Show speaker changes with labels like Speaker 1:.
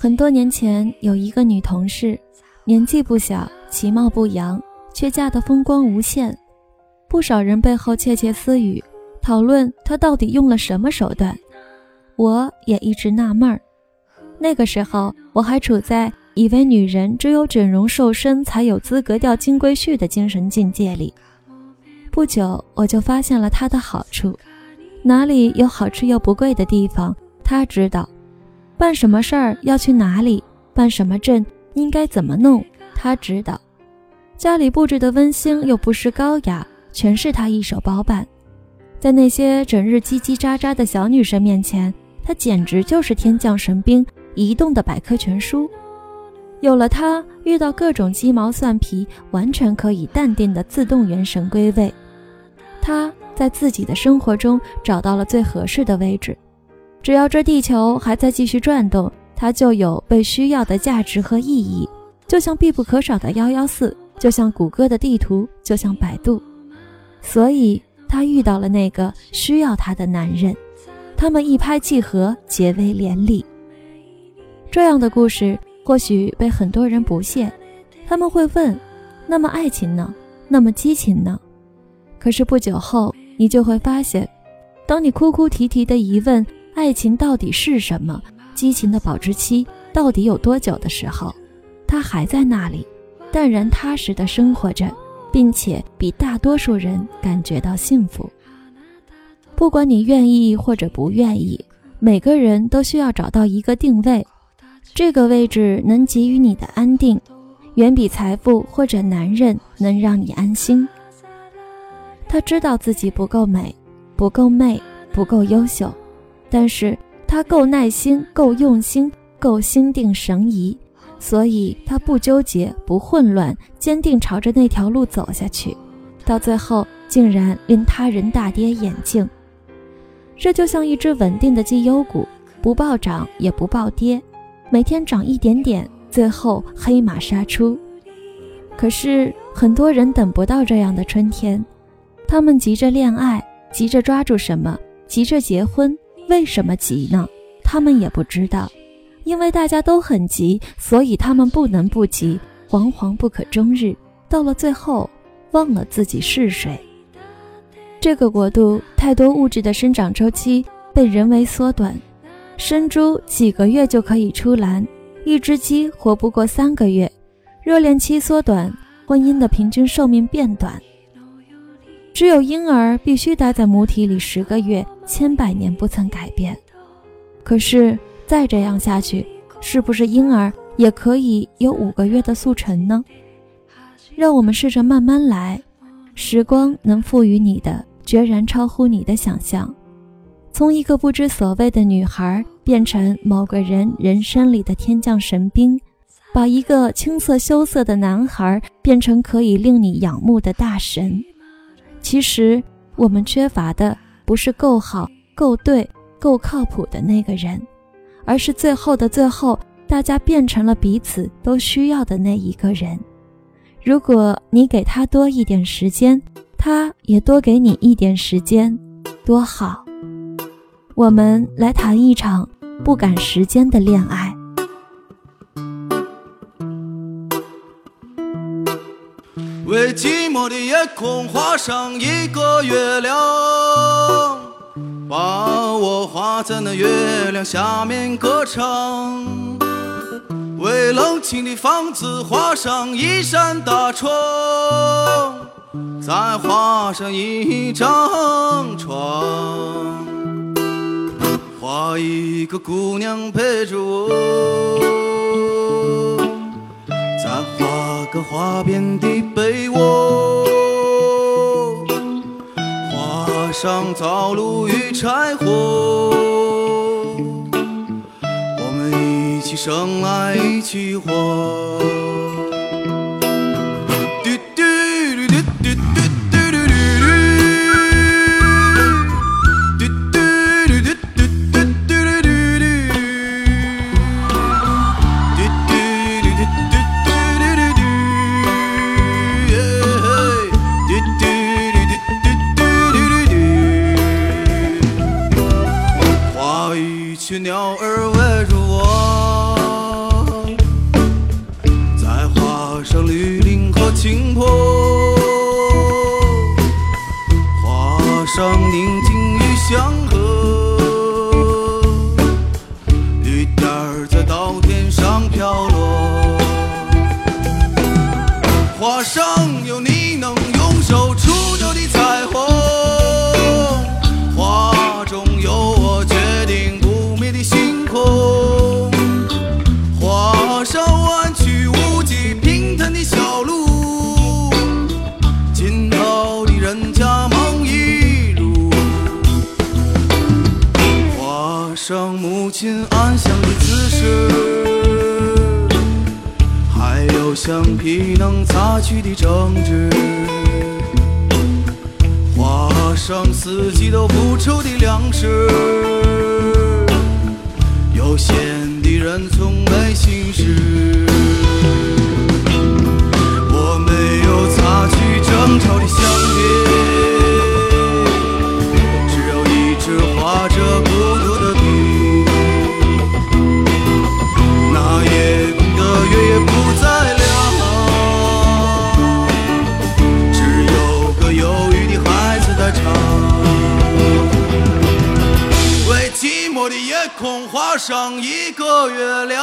Speaker 1: 很多年前，有一个女同事，年纪不小，其貌不扬，却嫁得风光无限。不少人背后窃窃私语，讨论她到底用了什么手段。我也一直纳闷儿。那个时候，我还处在以为女人只有整容瘦身才有资格钓金龟婿的精神境界里。不久，我就发现了她的好处。哪里有好吃又不贵的地方，她知道。办什么事儿要去哪里，办什么证应该怎么弄，他知道。家里布置的温馨又不失高雅，全是他一手包办。在那些整日叽叽喳喳的小女生面前，他简直就是天降神兵，移动的百科全书。有了他，遇到各种鸡毛蒜皮，完全可以淡定的自动元神归位。他在自己的生活中找到了最合适的位置。只要这地球还在继续转动，它就有被需要的价值和意义，就像必不可少的幺幺四，就像谷歌的地图，就像百度。所以，他遇到了那个需要他的男人，他们一拍即合，结为连理。这样的故事或许被很多人不屑，他们会问：那么爱情呢？那么激情呢？可是不久后，你就会发现，当你哭哭啼啼的疑问。爱情到底是什么？激情的保质期到底有多久的时候，他还在那里，淡然踏实的生活着，并且比大多数人感觉到幸福。不管你愿意或者不愿意，每个人都需要找到一个定位，这个位置能给予你的安定，远比财富或者男人能让你安心。他知道自己不够美，不够媚，不够优秀。但是他够耐心，够用心，够心定神怡，所以他不纠结，不混乱，坚定朝着那条路走下去，到最后竟然令他人大跌眼镜。这就像一只稳定的绩优股，不暴涨也不暴跌，每天涨一点点，最后黑马杀出。可是很多人等不到这样的春天，他们急着恋爱，急着抓住什么，急着结婚。为什么急呢？他们也不知道，因为大家都很急，所以他们不能不急，惶惶不可终日。到了最后，忘了自己是谁。这个国度太多物质的生长周期被人为缩短，生猪几个月就可以出栏，一只鸡活不过三个月，热恋期缩短，婚姻的平均寿命变短。只有婴儿必须待在母体里十个月，千百年不曾改变。可是再这样下去，是不是婴儿也可以有五个月的速成呢？让我们试着慢慢来，时光能赋予你的，决然超乎你的想象。从一个不知所谓的女孩，变成某个人人生里的天降神兵，把一个青涩羞涩的男孩，变成可以令你仰慕的大神。其实我们缺乏的不是够好、够对、够靠谱的那个人，而是最后的最后，大家变成了彼此都需要的那一个人。如果你给他多一点时间，他也多给你一点时间，多好。我们来谈一场不赶时间的恋爱。
Speaker 2: 在寂寞的夜空画上一个月亮，把我画在那月亮下面歌唱。为冷清的房子画上一扇大窗，再画上一张床，画一个姑娘陪着我，个花边的被窝，画上灶炉与柴火，我们一起生来，一起活。群鸟儿围着我，在画上绿林和青坡，画上宁静与祥和，雨点儿在稻田上飘落，画上。橡皮能擦去的争执，花生四季都不愁的粮食。有钱的人从没心事。天空画上一个月亮。